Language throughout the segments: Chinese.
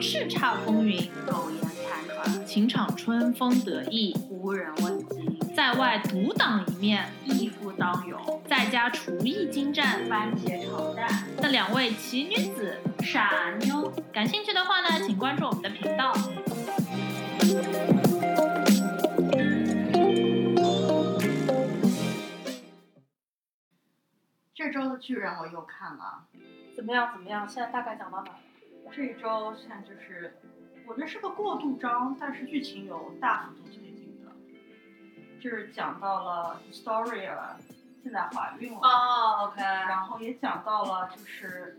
叱咤风云、苟延残喘，情场春风得意、无人问津，在外独当一面、义夫当勇，在家厨艺精湛番茄炒蛋，那两位奇女子，傻妞。感兴趣的话呢，请关注我们的频道。这周的巨人我又看了，怎么样？怎么样？现在大概讲到哪了？这一周现在就是，我觉得是个过渡章，但是剧情有大幅度推进的，就是讲到了 Storia 现在怀孕了。哦，OK，然后也讲到了就是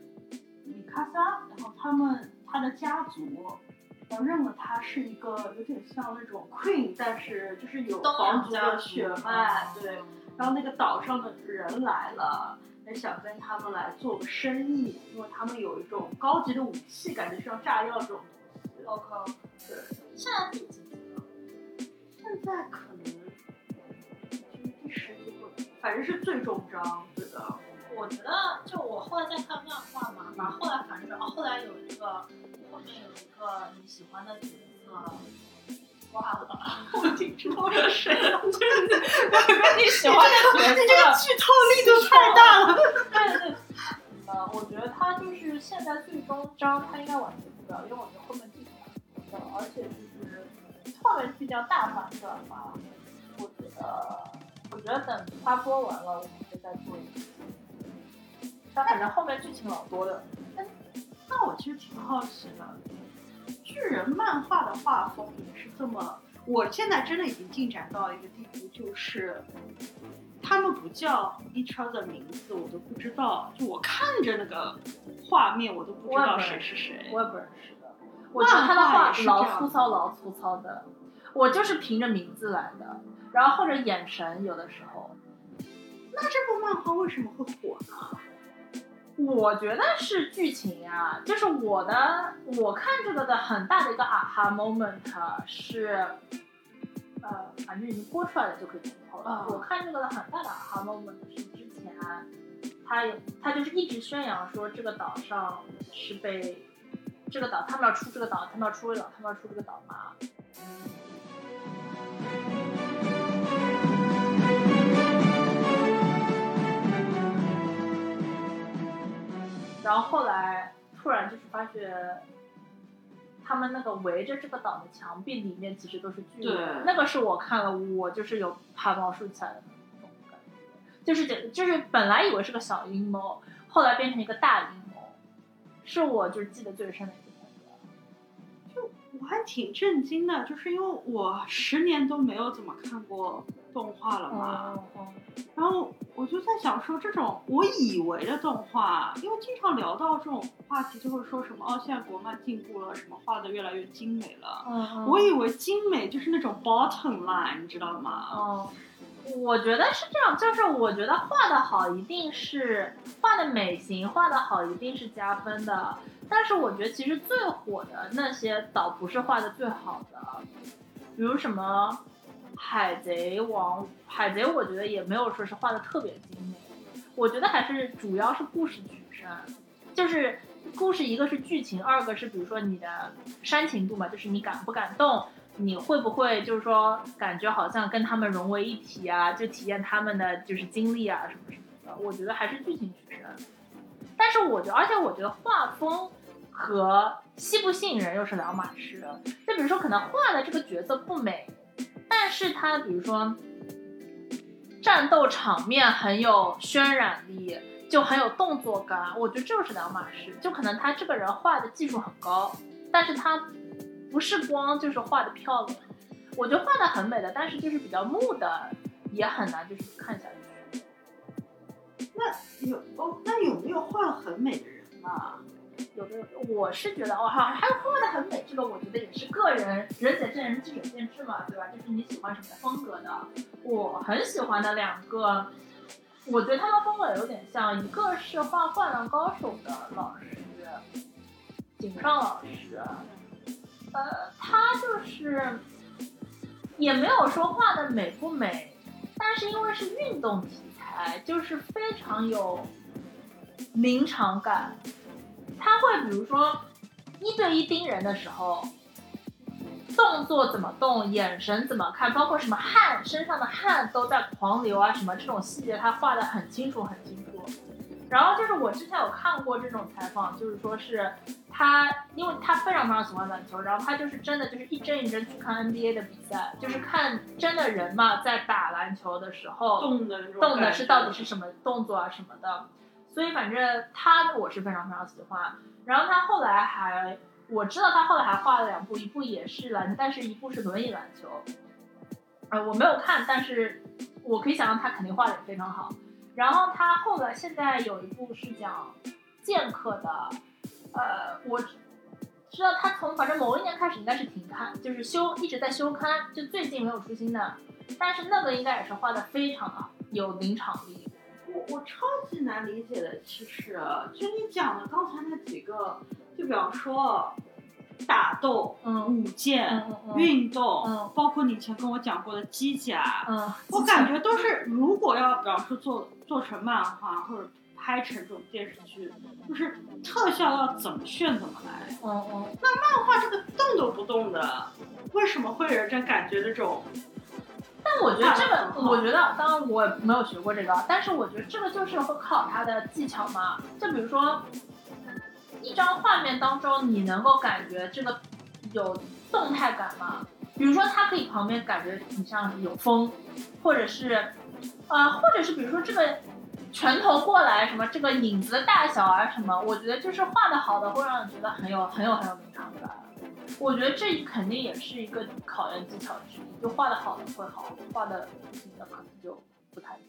米卡萨，然后他们他的家族，我认了他是一个有点像那种 queen，但是就是有皇族的血脉，对。然后那个岛上的人来了，也想跟他们来做个生意，因为他们有一种高级的武器，感觉像炸药这种东西。OK，对，现在第几集了？现在可能就是第十集或者反正是最终章，对的。我觉得，就我后来在看漫画嘛，然后后来反正哦，后来有一个后面有一个你喜欢的角色，挂了，我已经知道是谁了，我跟你喜欢的角你这个，剧透力度太大了。对对。呃，我觉得他就是现在最终章，他应该完结不了，因为我觉得后面剧情蛮多的，而且就是后面比较大反转吧。我觉得，我觉得等他播完了，我们可以再做一次。但反正后面剧情老多的。那我其实挺好奇的，巨人漫画的画风也是这么，我现在真的已经进展到一个地步，就是他们不叫 each other 名字，我都不知道，就我看着那个画面，我都不知道谁是谁。我也不认识的。我觉得他的漫画画也是这样老粗糙，老粗糙的。我就是凭着名字来的，然后或者眼神，有的时候。那这部漫画为什么会火呢？我觉得是剧情啊，就是我的，我看这个的很大的一个 aha moment 是，呃，反正已经播出来了就可以剧透了。啊我看这个的很大的 aha moment 是之前，他有他就是一直宣扬说这个岛上是被这个岛，他们要出这个岛，他们要出这个岛，他们要出这个岛嘛。然后后来突然就是发觉，他们那个围着这个岛的墙壁里面其实都是巨人，那个是我看了我就是有汗毛竖起来的那种感觉，就是这就是本来以为是个小阴谋，后来变成一个大阴谋，是我就是记得最深的一。我还挺震惊的，就是因为我十年都没有怎么看过动画了嘛。嗯嗯然后我就在想说，这种我以为的动画，因为经常聊到这种话题，就会说什么哦，现在国漫进步了，什么画的越来越精美了。嗯，我以为精美就是那种 bottom line，你知道吗？哦，我觉得是这样，就是我觉得画的好一定是画的美型，画的好一定是加分的。但是我觉得其实最火的那些倒不是画的最好的，比如什么海贼王，海贼我觉得也没有说是画的特别精美，我觉得还是主要是故事取胜，就是故事一个是剧情，二个是比如说你的煽情度嘛，就是你感不感动。你会不会就是说感觉好像跟他们融为一体啊？就体验他们的就是经历啊什么什么的？我觉得还是剧情取胜。但是我觉得，而且我觉得画风和吸不吸引人又是两码事。就比如说，可能画的这个角色不美，但是他比如说战斗场面很有渲染力，就很有动作感，我觉得这就是两码事。就可能他这个人画的技术很高，但是他不是光就是画的漂亮，我觉得画的很美的，但是就是比较木的，也很难就是看下去。那有哦，那有没有画很美的人啊？有的我是觉得哦，哈，还有画的很美，这个我觉得也是个人仁者见仁，智者见智嘛，对吧？就是你喜欢什么风格的。我很喜欢的两个，我觉得他们风格有点像，一个是画《灌篮高手》的老师，井上老师，呃，他就是也没有说画的美不美，但是因为是运动题哎，就是非常有临场感，他会比如说一对一盯人的时候，动作怎么动，眼神怎么看，包括什么汗，身上的汗都在狂流啊，什么这种细节他画的很清楚很清楚。然后就是我之前有看过这种采访，就是说是他，因为他非常非常喜欢篮球，然后他就是真的就是一帧一帧去看 NBA 的比赛，就是看真的人嘛在打篮球的时候动的动的是到底是什么动作啊什么的，所以反正他我是非常非常喜欢。然后他后来还我知道他后来还画了两部，一部也是篮，但是一部是轮椅篮球，呃我没有看，但是我可以想象他肯定画的也非常好。然后他后来现在有一部是讲剑客的，呃，我知道他从反正某一年开始应该是停刊，就是休一直在休刊，就最近没有出新的。但是那个应该也是画的非常的有临场力。我我超级难理解的，其实就你讲的刚才那几个，就比方说打斗、嗯舞剑、运动，嗯包括你以前跟我讲过的机甲，嗯，我感觉都是如果要比方说做做成漫画或者拍成这种电视剧，就是特效要怎么炫怎么来。嗯嗯，漫画这个动都不动的，为什么会有这感觉这种？但我觉得这个，我觉得当然我没有学过这个，但是我觉得这个就是会靠他的技巧嘛。就比如说，一张画面当中，你能够感觉这个有动态感吗？比如说，它可以旁边感觉你像有风，或者是，呃，或者是比如说这个拳头过来什么，这个影子的大小啊什么，我觉得就是画的好的会让人觉得很有很有很有临场感。我觉得这肯定也是一个考验技巧之一，就画的好的会好，画的不行的可能就不太行。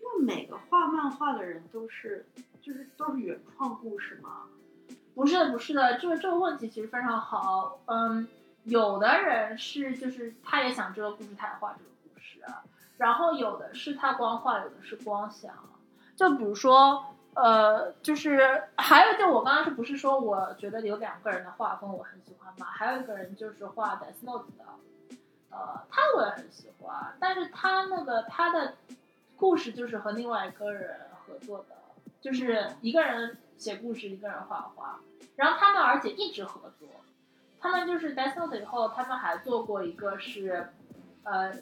那每个画漫画的人都是，就是都是原创故事吗？不是的，不是的，这个这个问题其实非常好。嗯，有的人是就是他也想这个故事，他也画这个故事，然后有的是他光画，有的是光想。就比如说，呃，就是还有就我刚刚是不是说我觉得有两个人的画风我很喜欢嘛？还有一个人就是画 Death Note 的，呃，他我也很喜欢，但是他那个他的故事就是和另外一个人合作的，就是一个人写故事，一个人画画，然后他们而且一直合作，他们就是 Death Note 以后，他们还做过一个是，呃，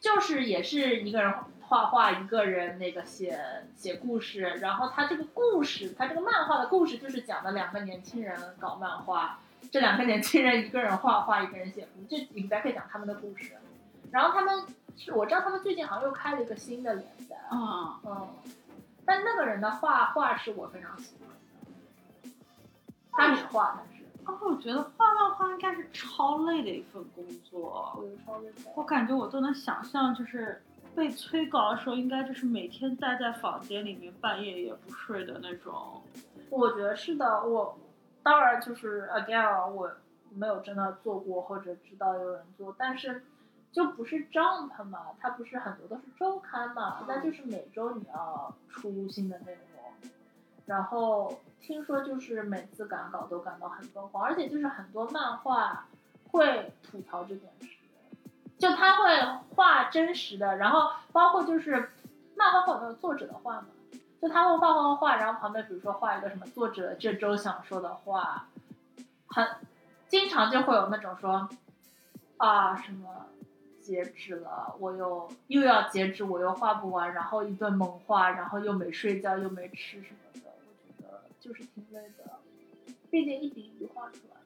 就是也是一个人画画，一个人那个写写故事，然后他这个故事，他这个漫画的故事就是讲的两个年轻人搞漫画，这两个年轻人一个人画画，一个人写故事，这里边可以讲他们的故事，然后他们是我知道他们最近好像又开了一个新的联赛，嗯，嗯，但那个人的画画是我非常喜欢的，他只画，但是哦，我觉得画漫画应该是超累的一份工作。我感觉我都能想象，就是被催稿的时候，应该就是每天待在房间里面，半夜也不睡的那种。我觉得是的，我当然就是 again，我没有真的做过或者知道有人做，但是就不是 Jump 嘛，它不是很多都是周刊嘛，那就是每周你要出新的内容，然后听说就是每次赶稿都赶到很疯狂，而且就是很多漫画会吐槽这件事，就他会画真实的，然后包括就是漫画会有那个作者的画嘛。就他会画画画画，然后旁边比如说画一个什么作者这周想说的话，很经常就会有那种说啊什么截止了，我又又要截止，我又画不完，然后一顿猛画，然后又没睡觉又没吃什么的，我觉得就是挺累的，毕竟一笔一笔画出来的。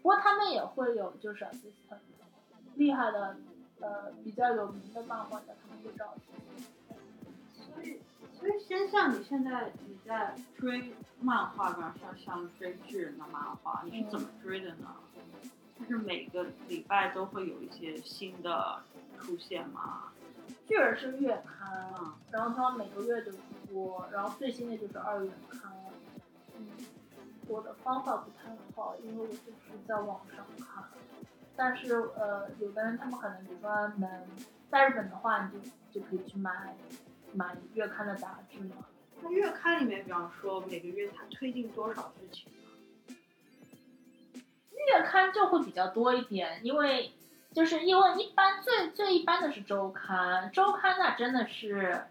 不过他们也会有就是 assistant 厉害的呃比较有名的漫画家，他们会找。所以，所以先像你现在你在追漫画，比方像像追巨人的漫画，你是怎么追的呢？就是每个礼拜都会有一些新的出现吗？巨人是月刊嗯，然后它每个月都出，然后最新的就是二月刊。嗯，我的方法不太好，因为我就是在网上看。但是呃，有的人他们可能比如说能在日本的话，你就就可以去买买月刊的杂志嘛。那月刊里面，比方说每个月它推进多少剧情呢？月刊就会比较多一点，因为就是因为一般最最一般的是周刊，周刊那真的是，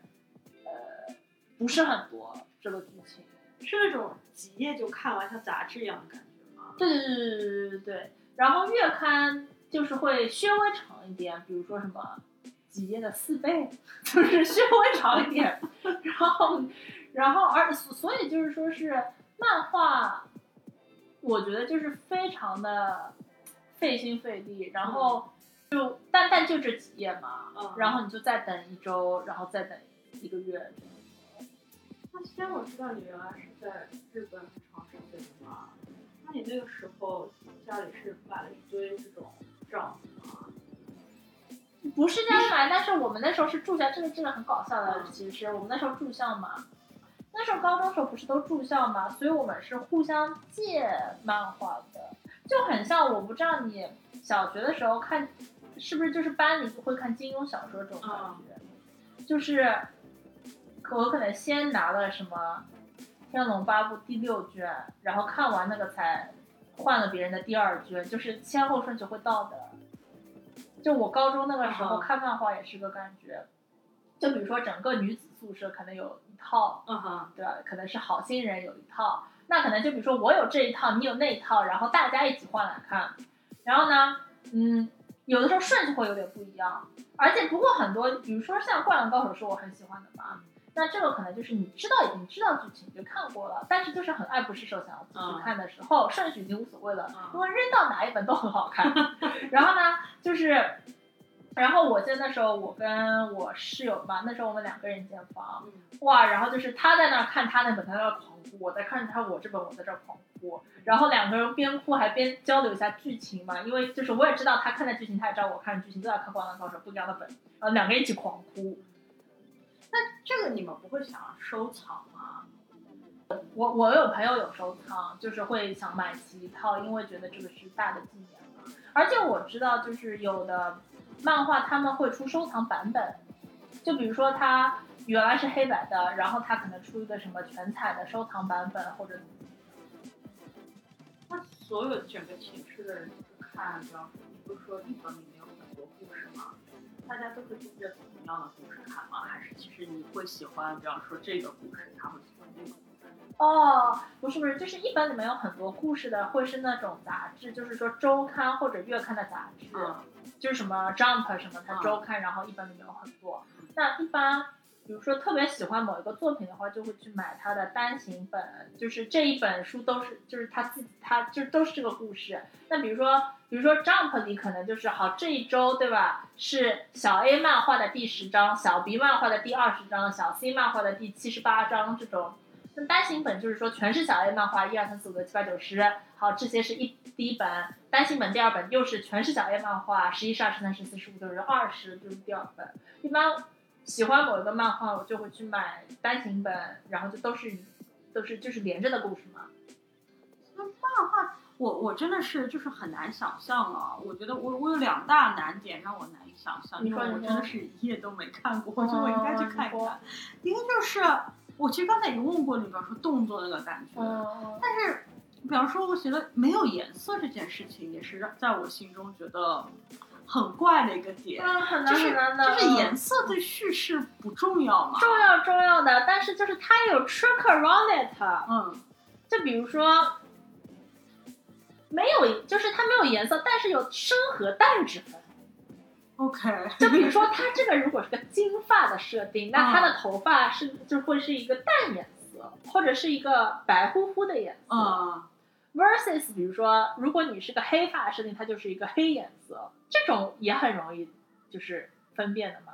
呃，不是很多这个剧情，是那种几页就看完像杂志一样的感觉吗？对对对对对对对对。然后月刊就是会稍微长一点，比如说什么。几页的四倍，就是稍微长一点，然后，然后而所所以就是说是漫画，我觉得就是非常的费心费力。然后就但但就这几页嘛，嗯然后你就再等一周，然后再等一个月。那虽然我知道你原来是在日本很长时间的嘛，那你那个时候家里是买了一堆这种账吗？不是家里买，但是我们那时候是住校，这个真的很搞笑的，其实我们那时候住校嘛，那时候高中时候不是都住校吗，所以我们是互相借漫画的，就很像我不知道你小学的时候看，是不是就是班里会看金庸小说这种感觉，就是我可能先拿了什么《天龙八部》第六卷，然后看完那个才换了别人的第二卷，就是先后顺序会倒的。就我高中那个时候嗯。看漫画也是个感觉，就比如说整个女子宿舍可能有一套，嗯哼，对吧？可能是好心人有一套，那可能就比如说我有这一套，你有那一套，然后大家一起换来看。然后呢，嗯，有的时候顺序会有点不一样，而且不过很多，比如说像《灌篮高手》是我很喜欢的吧，那这个可能就是你知道已经知道剧情你就看过了，但是就是很爱不释手想要继续看的时候，顺序已经无所谓了，嗯因为扔到哪一本都很好看。然后呢，就是。然后我记得那时候我跟我室友嘛，那时候我们两个人一间房，嗯哇，然后就是他在那儿看他那本，他在那狂哭；我在看他我这本，我在这儿狂哭。然后两个人边哭还边交流一下剧情嘛，因为就是我也知道他看的剧情，他也知道我看的剧情，都在看《灌篮高手》不一样的本，然后两个人一起狂哭。那这个你们不会想要收藏吗？我我有朋友有收藏，就是会想买齐一套，因为觉得这个是大的纪念嘛。而且我知道，就是有的漫画他们会出收藏版本，就比如说它原来是黑白的，然后它可能出一个什么全彩的收藏版本，或者那所有整个寝室的人都看，比方说，你不是说一本里面有很多故事吗？大家都会盯着同样的故事看吗？还是其实你会喜欢，比方说这个故事，他会喜欢那个？哦，不是不是，就是一本里面有很多故事的，会是那种杂志，就是说周刊或者月刊的杂志，嗯就是什么 Jump 什么它嗯周刊，然后一本里面有很多。那一般，比如说特别喜欢某一个作品的话，就会去买它的单行本，就是这一本书都是，就是他自己，他就都是这个故事。那比如说，比如说 Jump 里可能就是好这一周对吧？是小 A 漫画的第十章，小 B 漫画的第二十章，小 C 漫画的第七十八章这种。那单行本就是说全是小 A 漫画，一二三四五六七八九十，好，这些是一第一本，单行本第二本又是全是小 A 漫画，十一、十二、十三、十四、十五、六、十二十就是第二本。一般喜欢某一个漫画，我就会去买单行本，然后就都是都是就是连着的故事嘛。那漫画，我我真的是就是很难想象啊！我觉得我我有两大难点让我难以想象，因为你说我真的是一页都没看过，我觉得我应该去看一哦看。一个就是我其实刚才已经问过你，比方说动作那个感觉，嗯，但是比方说我觉得没有颜色这件事情，也是让在我心中觉得很怪的一个点。嗯，很难就是很难的。就是颜色对叙事不重要嘛？重要重要的，但是就是它有 trick around it。嗯就比如说，没有，就是它没有颜色，但是有深和淡之分。，OK，就比如说，他这个如果是个金发的设定，那他的头发是就会是一个淡颜色，或者是一个白乎乎的颜色。嗯 versus 比如说，如果你是个黑发设定，它就是一个黑颜色，这种也很容易就是分辨的嘛。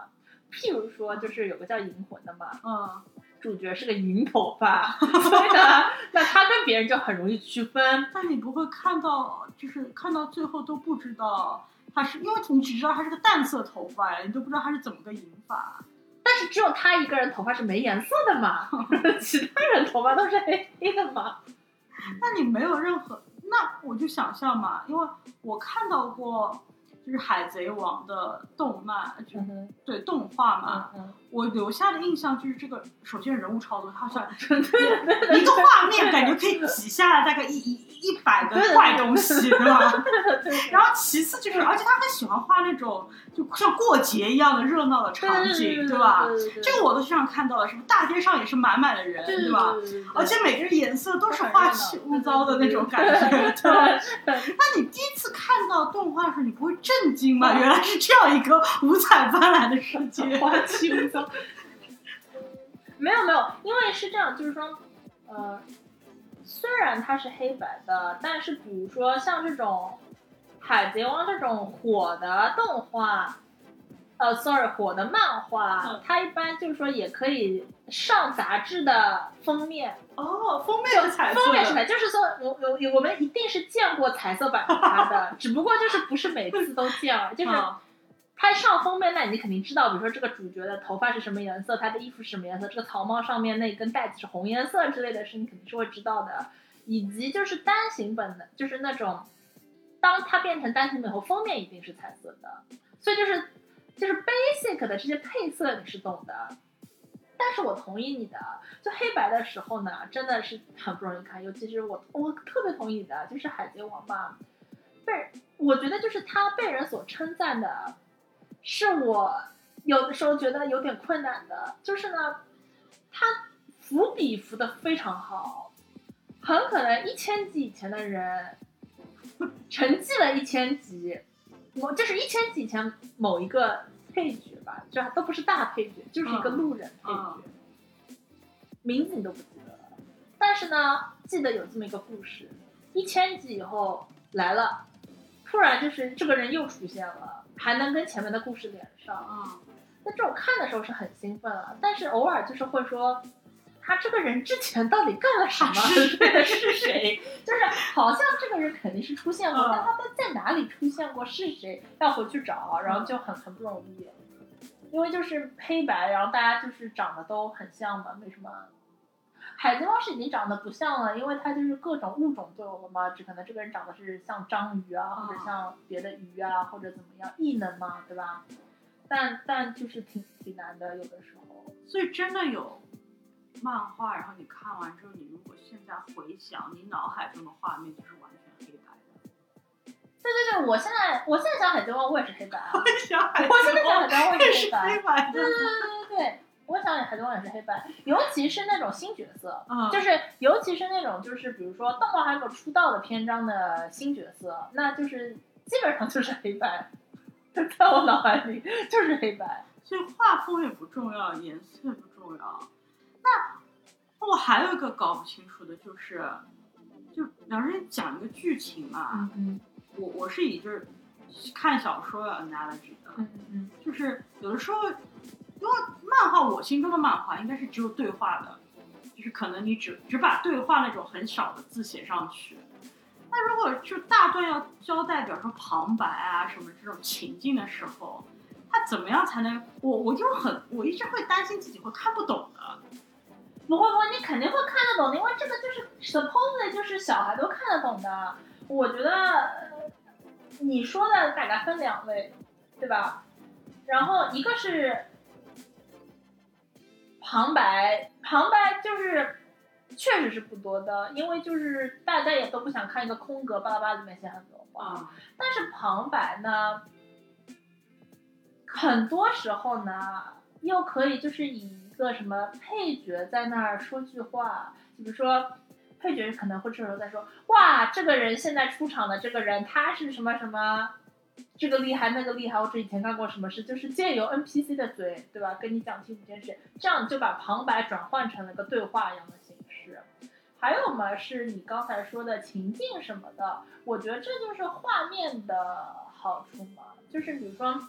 譬如说，就是有个叫银魂的嘛，嗯主角是个银头发，所以呢，那他跟别人就很容易区分。但你不会看到，就是看到最后都不知道他是，因为你只知道他是个淡色头发呀，你都不知道他是怎么个银发。但是只有他一个人头发是没颜色的嘛，其他人头发都是黑黑的嘛。那你没有任何，那我就想象嘛，因为我看到过，就是海贼王的动漫，对动画嘛，嗯，我留下的印象就是这个，首先人物超多，它好像对对对对一个画面感觉可以挤下来大概一一一百个坏东西，对吧？然后其次就是，而且他很喜欢画那种就像过节一样的热闹的场景，对吧？这个我都经常看到了，什么大街上也是满满的人，对对吧？而且每个人颜色都是花气污糟的那种感觉，对对吧？那你第一次看到动画的时候，你不会震惊吗？原来是这样一个五彩斑斓的世界。花气污糟。没有没有，因为是这样，就是说，呃，虽然它是黑白的，但是比如说像这种《海贼王》这种火的动画，呃，sorry，火的漫画，嗯它一般就是说也可以上杂志的封面，哦，封面是彩封面是彩，就是说我我我们一定是见过彩色版的它的，只不过就是不是每次都见了，就是。封面，那你肯定知道，比如说这个主角的头发是什么颜色，他的衣服是什么颜色，这个草帽上面那根带子是红颜色之类的事，你肯定是会知道的。以及就是单行本的，就是那种，当它变成单行本后，封面一定是彩色的，所以就是就是 basic 的这些配色你是懂的。但是我同意你的，就黑白的时候呢，真的是很不容易看，尤其是我我特别同意你的，就是海贼王嘛，被我觉得就是他被人所称赞的。是我有的时候觉得有点困难的，就是呢，他伏笔伏的非常好，很可能一千集以前的人沉寂了一千集，我就是一千集以前某一个配角吧，就都不是大配角，就是一个路人配角，名字你都不记得了，但是呢，记得有这么一个故事，一千集以后来了，突然就是这个人又出现了。还能跟前面的故事连上，啊，那这种看的时候是很兴奋啊，但是偶尔就是会说，他这个人之前到底干了什么？对是谁？就是好像这个人肯定是出现过，嗯但他在哪里出现过是谁？要回去找，然后就很很不容易，因为就是黑白，然后大家就是长得都很像嘛，没什么？海贼王是已经长得不像了，因为它就是各种物种都有了嘛，只可能这个人长得是像章鱼啊，或者像别的鱼啊，或者怎么样异能嘛，对吧？但但就是挺挺难的，有的时候。所以真的有漫画，然后你看完之后，你如果现在回想，你脑海中的画面就是完全黑白的。对对对，我现在我现在想海贼王，我也是黑白啊。想海我现在想海贼王，我也是是黑白。的对。对对对对对，我想海贼王也是黑白，尤其是那种新角色，嗯，就是尤其是那种就是比如说动画还没有出道的篇章的新角色，那就是基本上就是黑白，在我脑海里就是黑白。所以画风也不重要，颜色也不重要。那我还有一个搞不清楚的就是，就两人讲一个剧情嘛，嗯嗯我我是以就是看小说 analogy 的，嗯嗯就是有的时候，因为漫画我心中的漫画应该是只有对话的，就是可能你只只把对话那种很少的字写上去。那如果就大段要交代，比如说旁白啊什么这种情境的时候，他怎么样才能？我我就很我一直会担心自己会看不懂的。不会不会，你肯定会看得懂的，因为这个就是 supposedly 就是小孩都看得懂的。我觉得你说的大概分两类，对吧？然后一个是旁白，旁白就是确实是不多的，因为就是大家也都不想看一个空格巴拉巴拉里面写很多话。啊，但是旁白呢，很多时候呢，又可以就是以一个什么配角在那儿说句话，就比如说配角可能会这时候在说，哇，这个人现在出场的这个人他是什么什么。这个厉害，那个厉害，或者以前干过什么事，就是借由 NPC 的嘴，对吧？跟你讲清楚这件事，这样就把旁白转换成了个对话一样的形式。还有嘛，是你刚才说的情境什么的，我觉得这就是画面的好处嘛。就是比如说，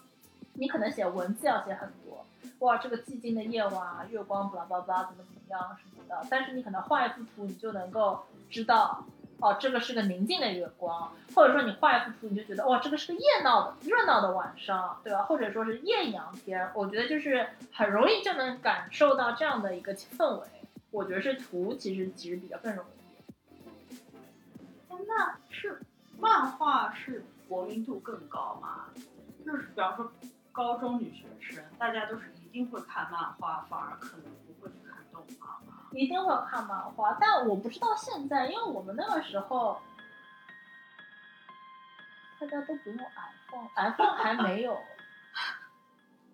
你可能写文字要写很多，哇，这个寂静的夜晚，月光，巴拉巴拉，怎么怎么样什么的。但是你可能画一幅图，你就能够知道，哦，这个是个宁静的月光，或者说你画一幅图，你就觉得，哇，这个是个热闹的热闹的晚上，对吧？或者说是艳阳天，我觉得就是很容易就能感受到这样的一个氛围。我觉得是图其实其实比较更容易。那是漫画是国民度更高吗？就是比方说高中女学生，大家都是一定会看漫画，反而可能不会去看动画？一定会看漫画，但我不知道现在，因为我们那个时候，大家都不用 iPhone，iPhone 还没有，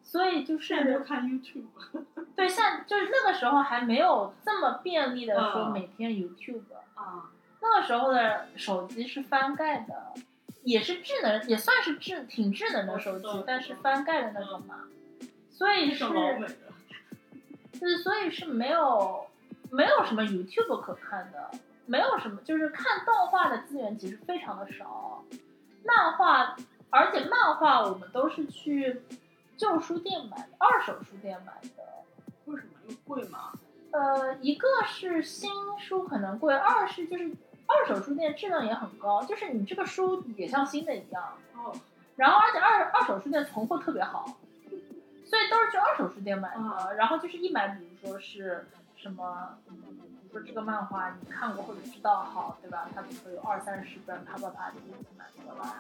所以就是都看 YouTube。对，像就是那个时候还没有这么便利的说嗯每天 YouTube，、啊，那个时候的手机是翻盖的，也是智能，也算是智挺智能的手机，但是翻盖的那种嘛，所以是那种老美的。就是所以是没有没有什么 YouTube 可看的，没有什么就是看动画的资源其实非常的少，漫画，而且漫画我们都是去旧书店买的，二手书店买的。为什么？因为贵吗？呃，一个是新书可能贵，二是就是二手书店质量也很高，就是你这个书也像新的一样，哦，然后而且二二手书店存货特别好，所以都是去二手书店买的。啊然后就是一买，比如说是什么，嗯比如说这个漫画你看过或者知道好，对吧？它比如说有二三十本，啪啪啪就一起买过来，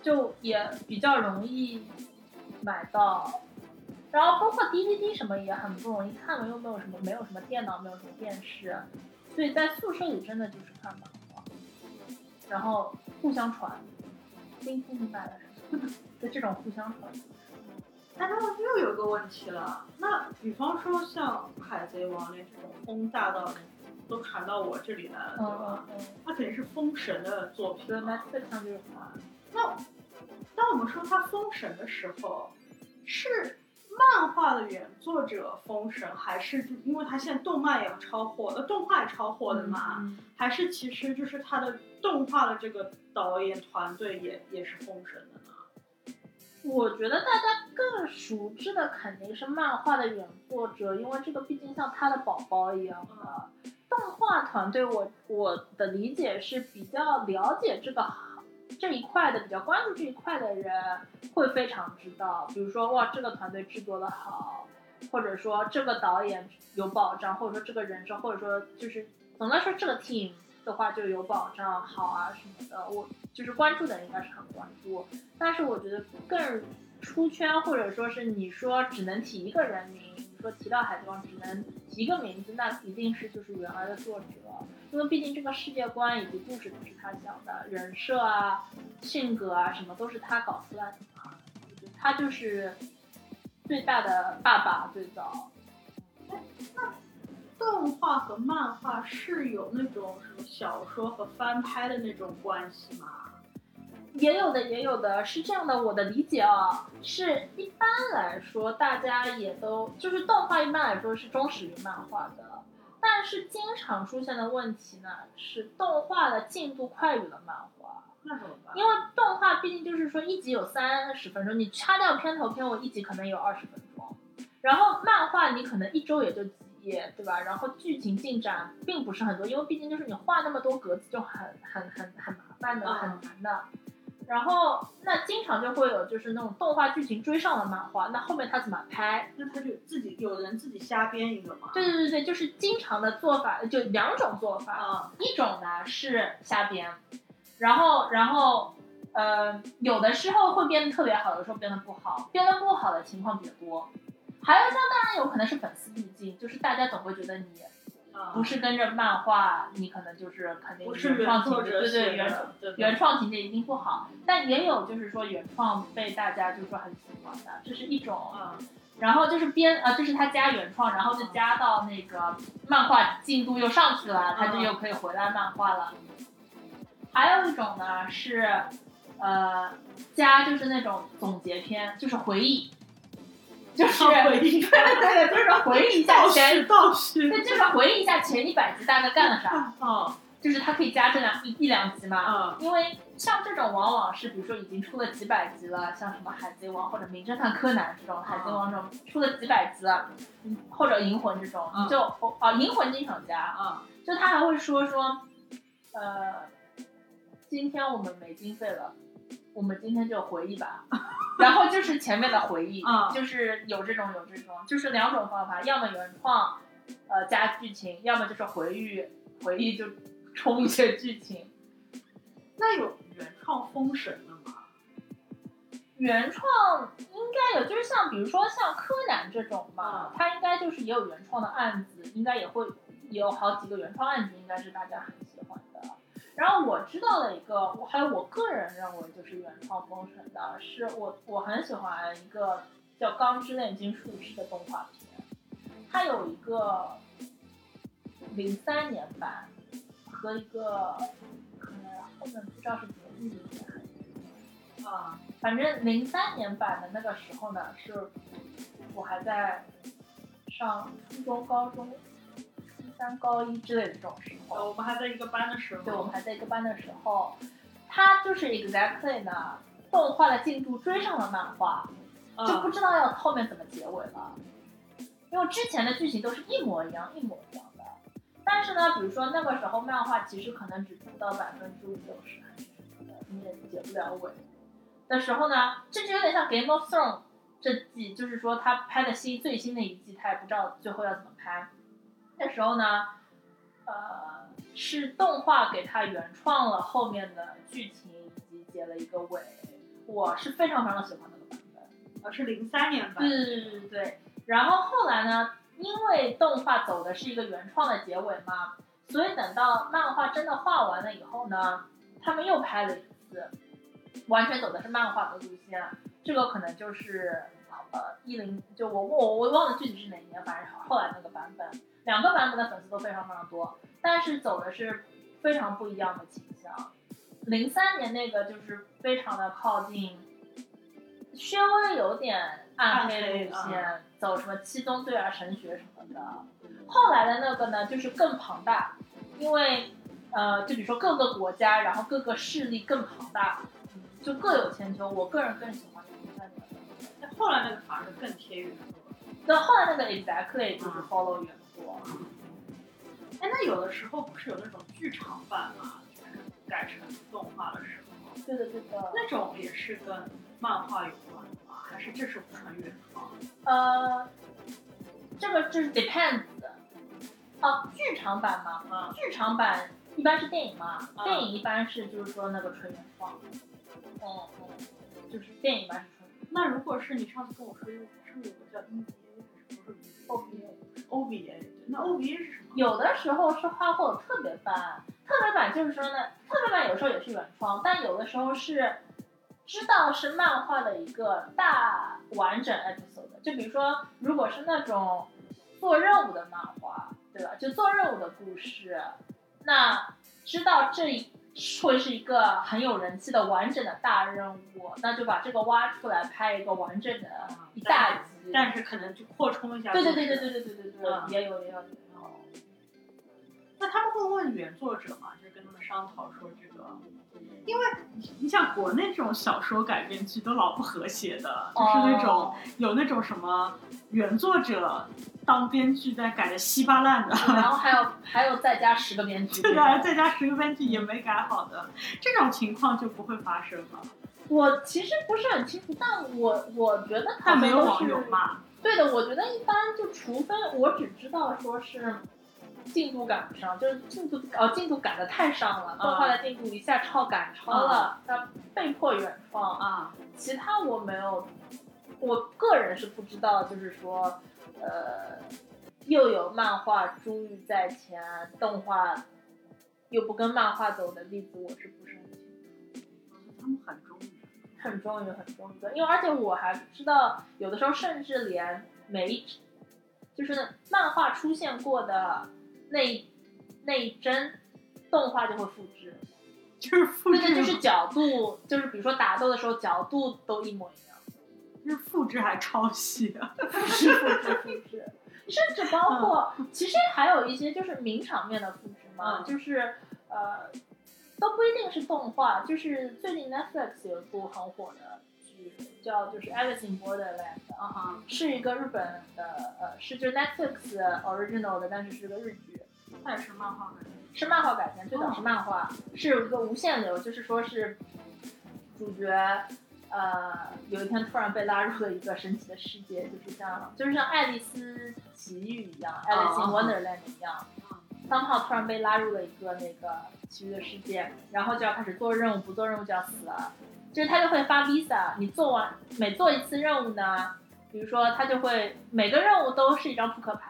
就也比较容易买到。然后包括 DVD 什么也很不容易看了，又没有什么没有什么电脑，没有什么电视，所以在宿舍里真的就是看漫画，然后互相传，今天你买了什么，就这种互相传。哎，那我又有个问题了。那比方说像《海贼王》连这种风大到都传到我这里来了，对嗯吧嗯？嗯，它肯定是封神的作品对嘛。，Netflix 上就。那当我们说它封神的时候，是漫画的原作者封神，还是因为它现在动漫也超火，呃，动画也超火的嘛？嗯还是其实就是它的动画的这个导演团队也也是封神？我觉得大家更熟知的肯定是漫画的原作者，因为这个毕竟像他的宝宝一样的。动画团队我，我的理解是比较了解这个行这一块的，比较关注这一块的人会非常知道。比如说，哇，这个团队制作的好，或者说这个导演有保障，或者说这个人设，或者说就是总的来说这个 team 的话就有保障，好啊什么的。我就是关注的人应该是很关注。但是我觉得更出圈，或者说是你说只能提一个人名，你说提到海贼王只能提一个名字，那一定是就是原来的作者，因为毕竟这个世界观以及故事都是他想的，人设啊、性格啊什么都是他搞出来的嘛，他就是最大的爸爸，最早。动画和漫画是有那种什么小说和翻拍的那种关系吗？也有的，也有的是这样的。我的理解啊，是一般来说，大家也都就是动画一般来说是忠实于漫画的，但是经常出现的问题呢，是动画的进度快于了漫画。那怎么办？因为动画毕竟就是说一集有三十分钟，你掐掉片头片尾，一集可能有二十分钟，然后漫画你可能一周也就几页，对吧？然后剧情进展并不是很多，因为毕竟就是你画那么多格子就很很很很麻烦的，嗯很难的。然后那经常就会有就是那种动画剧情追上了漫画，那后面他怎么拍？那他就自己有人自己瞎编一个嘛？对对对对，就是经常的做法就两种做法，啊，一种呢是瞎编，然后然后呃有的时候会编的特别好，有时候编的不好，编的不好的情况比较多。还有像当然有可能是粉丝滤镜，就是大家总会觉得你啊不是跟着漫画，你可能就是肯定不是原创情作节，对者写对原的，对原创情节一定不好。但也有就是说原创被大家就说很喜欢的，这是一种。啊，然后就是编呃，就是他加原创，然后就加到那个漫画进度又上去了，他就又可以回来漫画了。还有一种呢是，呃，加就是那种总结篇，就是回忆，就是 回忆。对对对，就是回忆一下倒前，对，就是回忆一下前一百集大概干了啥，嗯。就是他可以加这两一一两集嘛。嗯。因为像这种往往是，比如说已经出了几百集了，像什么海贼王或者名侦探柯南这种，海贼王这种出了几百集或者银魂这种，嗯。就哦啊银魂经常加，啊就他还会说说，呃，今天我们没经费了，我们今天就回忆吧，然后就是前面的回忆，嗯就是有这种有这种，就是两种方法，要么原创，呃加剧情，要么就是回忆回忆就充一些剧情。那有原创封神的吗？原创应该有，就是像比如说像柯南这种嘛，嗯它应该就是也有原创的案子，应该也会也有好几个原创案子，应该是大家很喜欢的。然后我知道的一个，我还有我个人认为就是原创封神的，是我我很喜欢一个叫《钢之炼金术师》的动画片，它有一个零三年版和一个可能后面不知道是节日里面还是啊，反正零三年版的那个时候呢，是我还在上初中、高中、三、高一之类的这种时候。呃，我们还在一个班的时候，对，我们还在一个班的时候，他就是 exactly 呢，动画的进度追上了漫画，啊就不知道要后面怎么结尾了，因为之前的剧情都是一模一样，一模一样的。但是呢，比如说那个时候漫画其实可能只出到百分之五六十还是什么的，你也结不了尾的时候呢，这就有点像 Game of Thrones 这季，就是说他拍的新最新的一季，他也不知道最后要怎么拍。那时候呢，呃，是动画给他原创了后面的剧情以及结了一个尾，我是非常非常喜欢那个版本。呃是零三年版，对对对对对。然后后来呢，因为动画走的是一个原创的结尾嘛，所以等到漫画真的画完了以后呢，他们又拍了一次，完全走的是漫画的路线。这个可能就是呃一零，就我我我忘了具体是哪年，反正后来那个版本，两个版本的粉丝都非常非常多，但是走的是非常不一样的倾向。零三年那个就是非常的靠近，稍微有点暗黑路暗黑线，走什么七宗罪啊、神学什么的。后来的那个呢，就是更庞大，因为呃，就比如说各个国家，然后各个势力更庞大，就各有千秋。我个人更喜欢零三年的。但后来那个反而更贴原著。那后来那个 exactly 就是 follow 原作，哎，那有的时候不是有那种剧场版嘛，就是改成动画的时候，对的对的。那种也是跟漫画有关的吗？还是这是纯原创？呃，这个就是 depends 的。哦，剧场版嘛，啊剧场版一般是电影嘛，啊电影一般是就是说那个纯原创。嗯嗯，就是电影一般是纯那如果是你上次跟我说有是不是有个叫不是 OVA。OVA？那 O B A 是什么？有的时候是画会有特别版，特别版就是说呢，特别版有时候也是原创，但有的时候是知道是漫画的一个大完整 episode 的。就比如说，如果是那种做任务的漫画，对吧？就做任务的故事，那知道这一会是一个很有人气的完整的大任务，那就把这个挖出来拍一个完整的一大集。但是可能就扩充一下。对对对对对对对对对，嗯也有也有也有。那他们会问原作者吗？就是跟他们商讨说这个，因为你你像国内这种小说改编剧都老不和谐的，就是那种、哦有那种什么原作者当编剧在改的稀巴烂的，然后还有还有再加十个编剧。对啊，再加十个编剧也没改好的，这种情况就不会发生了。我其实不是很清楚，但我我觉得他没有们都是网对的，我觉得一般就除非我只知道说是进度赶不上，就是进度哦进度赶得太上了，动画的进度一下超赶超了，那被迫原创啊。啊，其他我没有，我个人是不知道，就是说呃又有漫画珠玉在前，动画又不跟漫画走的例子，我是不是很清楚。他们很忠于。很忠于，很忠于的，因为而且我还知道，有的时候甚至连每一，就是漫画出现过的那一那一帧，动画就会复制。就是复制，对对，就是角度，就是比如说打斗的时候角度都一模一样，就是复制还抄袭的。复制复制复制，甚至包括其实还有一些就是名场面的复制嘛，嗯就是呃。都不一定是动画，就是最近 Netflix 有一部很火的剧，叫就是《Alice in Borderland》啊哈，是一个日本的呃，是就是 Netflix original 的，但是是个日剧，它也是漫画改编。是漫画改编，最早是漫画，是有一个无限流，就是说是主角呃有一天突然被拉入了一个神奇的世界，就是像就是像爱丽丝奇遇一样，Alice in Wonderland 一样。当号突然被拉入了一个那个奇遇的世界，然后就要开始做任务，不做任务就要死了。就是他就会发 visa，你做完每做一次任务呢，比如说他就会每个任务都是一张扑克牌，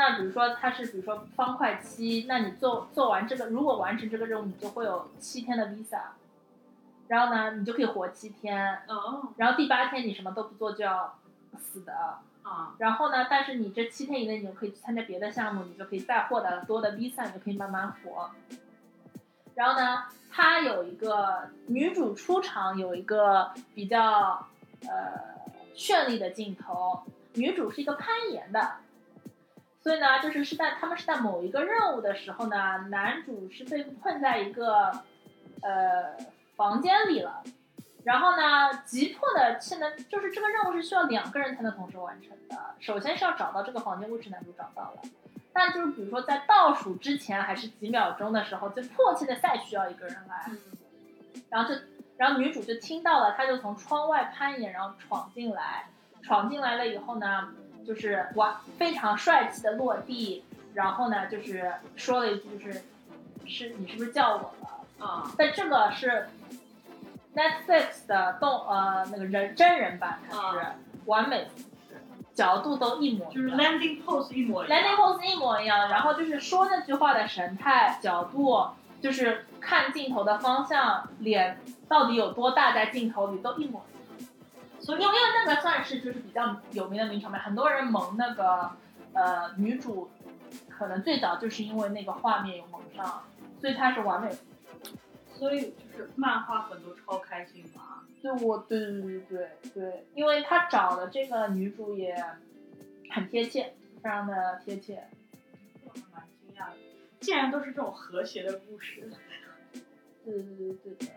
那比如说它是比如说方块七，那你做做完这个，如果完成这个任务，你就会有七天的 visa，然后呢，你就可以活七天，哦然后第八天你什么都不做就要死的。啊然后呢，但是你这七天以内你就可以去参加别的项目，你就可以再获得多的 visa，你就可以慢慢活。然后呢，它有一个女主出场有一个比较呃绚丽的镜头，女主是一个攀岩的，所以呢，就是是在他们是在某一个任务的时候呢，男主是被困在一个呃房间里了。然后呢，急迫的现在就是这个任务是需要两个人才能同时完成的。首先是要找到这个房间位置，男主找到了，但就是比如说在倒数之前还是几秒钟的时候，就迫切的再需要一个人来，嗯然后就然后女主就听到了，她就从窗外攀岩，然后闯进来，闯进来了以后呢，就是哇非常帅气的落地，然后呢就是说了一句就是是你是不是叫我了？啊但这个是 Netflix 的动呃那个人真人版，它是啊完美，角度都一模就是。landing pose 一模一样。landing pose 一模一样，然后就是说那句话的神态、角度，就是看镜头的方向、脸到底有多大，在镜头里都一模一样。所以因为因为那个算是就是比较有名的名场面，很多人蒙那个呃女主，可能最早就是因为那个画面有蒙上，所以她是完美所以就是漫画粉都超开心嘛。对，我对对对对对，因为他找的这个女主也很贴切，非常的贴切。我还蛮惊讶的，竟然都是这种和谐的故事。对对对对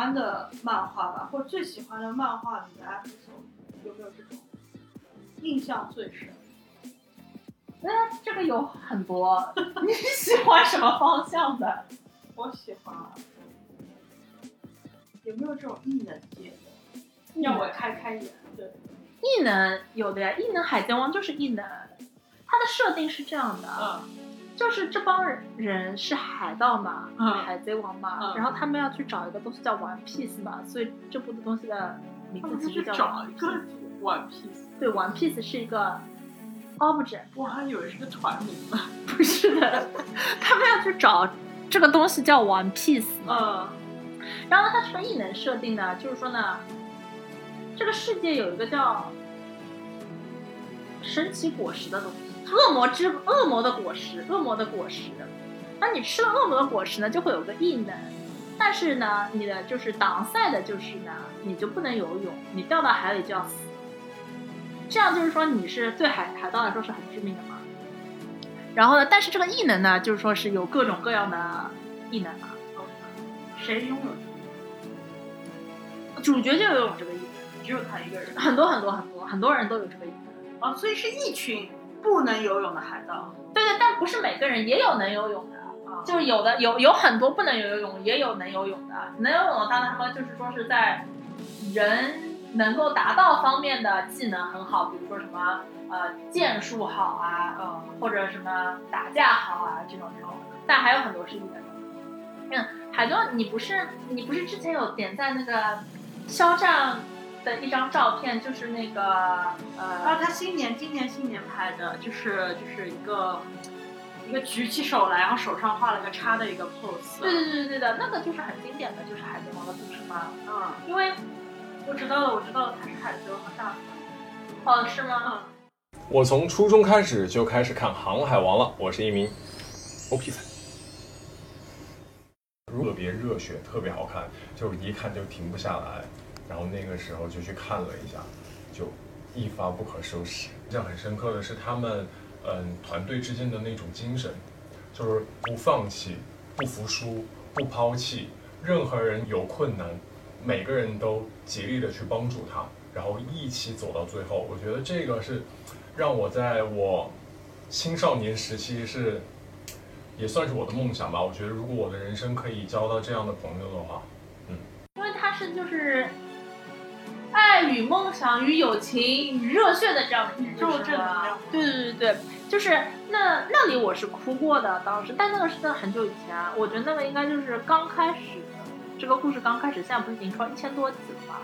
欢的漫画吧，或者最喜欢的漫画里的 episode，有没有这种印象最深？那这个有很多，你喜欢什么方向的？我喜欢啊。有没有这种异能界的？让我开开眼。对，异能有的呀，异能海贼王就是异能，它的设定是这样的，嗯就是这帮人是海盗嘛，嗯。海贼王嘛，嗯。然后他们要去找一个东西叫 One Piece 嘛，所以这部的东西的名字其实叫 One Piece，对，One Piece 是一个 object，我还以为是个团名呢。不是的，他们要去找这个东西叫 One Piece。嗯。然后它这个异能设定呢，就是说呢，这个世界有一个叫神奇果实的东西，恶魔之恶魔的果实，恶魔的果实。那你吃了恶魔的果实呢，就会有个异能。但是呢，你的就是挡赛的就是呢，你就不能游泳，你掉到海里就要死。这样就是说你是对海海盗来说是很致命的嘛。然后呢，但是这个异能呢，就是说是有各种各样的异能嘛。谁拥有？主角就有这个异能。只有他一个人很多很多很多很多人都有这个异能。啊，所以是一群不能游泳的海盗对对，但不是每个人也有能游泳的，啊，就是有的有有很多不能游泳，也有能游泳的。能游泳的，当然他们就是说是在人能够达到方面的技能很好，比如说什么呃剑术好啊，呃或者什么打架好啊这种这种。但还有很多是异能的。嗯，海多，你不是你不是之前有点赞那个肖战的一张照片，就是那个呃。啊他新年今年新年拍的，就是就是一个一个举起手来，然后手上画了个叉的一个 pose。对对对对对的，那个就是很经典的，就是海贼王的故事嘛。嗯，因为我知道了，我知道了，他是海贼王的大粉。哦，是吗？我从初中开始就开始看《航海王》了，我是一名 OP 粉，特别热血，特别好看，就是一看就停不下来。然后那个时候就去看了一下，就一发不可收拾。印象很深刻的是他们，嗯，团队之间的那种精神，就是不放弃、不服输、不抛弃，任何人有困难，每个人都竭力的去帮助他，然后一起走到最后。我觉得这个是让我在我青少年时期是，也算是我的梦想吧。我觉得如果我的人生可以交到这样的朋友的话，嗯因为他是就是爱与梦想与友情与热血的这样的一个宇宙故事对对对对，就是那那里我是哭过的，当时，但那个是在很久以前，我觉得那个应该就是刚开始的这个故事刚开始，现在不是已经出了一千多集了吗？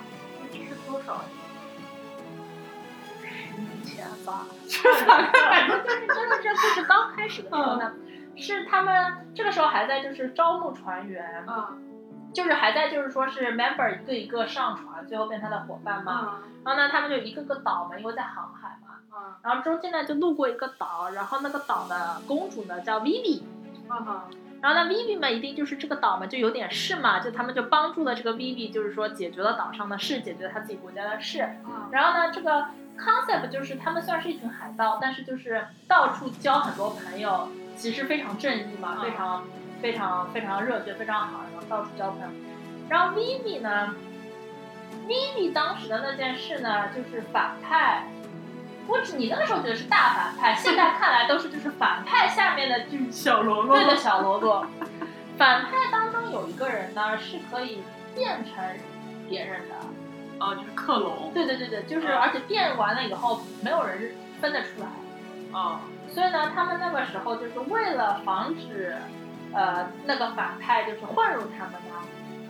这是多少？十年前吧，反 正 就是真的这故事刚开始的时候呢，是他们这个时候还在就是招募船员，嗯就是还在就是说是 member 一个一个上船，最后变他的伙伴嘛。嗯然后呢，他们就一个个岛嘛，因为在航海嘛。嗯然后中间呢就路过一个岛，然后那个岛的公主呢叫 Vivi，嗯然后呢 Vivi 嘛一定就是这个岛嘛就有点事嘛，就他们就帮助了这个 Vivi，就是说解决了岛上的事，解决了他自己国家的事。嗯然后呢，这个 concept 就是他们虽然是一群海盗，但是就是到处交很多朋友，其实非常正义嘛，嗯非常非常非常热血，非常好，然后到处交朋友。然后 Vivi 呢，Vivi 当时的那件事呢，就是反派。我只你那个时候觉得是大反派，现在看来都是就是反派下面的就是小喽啰对的小喽啰。反派当中有一个人呢是可以变成别人的，哦，就是克隆对对对对，就是嗯而且变完了以后没有人分得出来，哦所以呢，他们那个时候就是为了防止，呃，那个反派就是混入他们呢，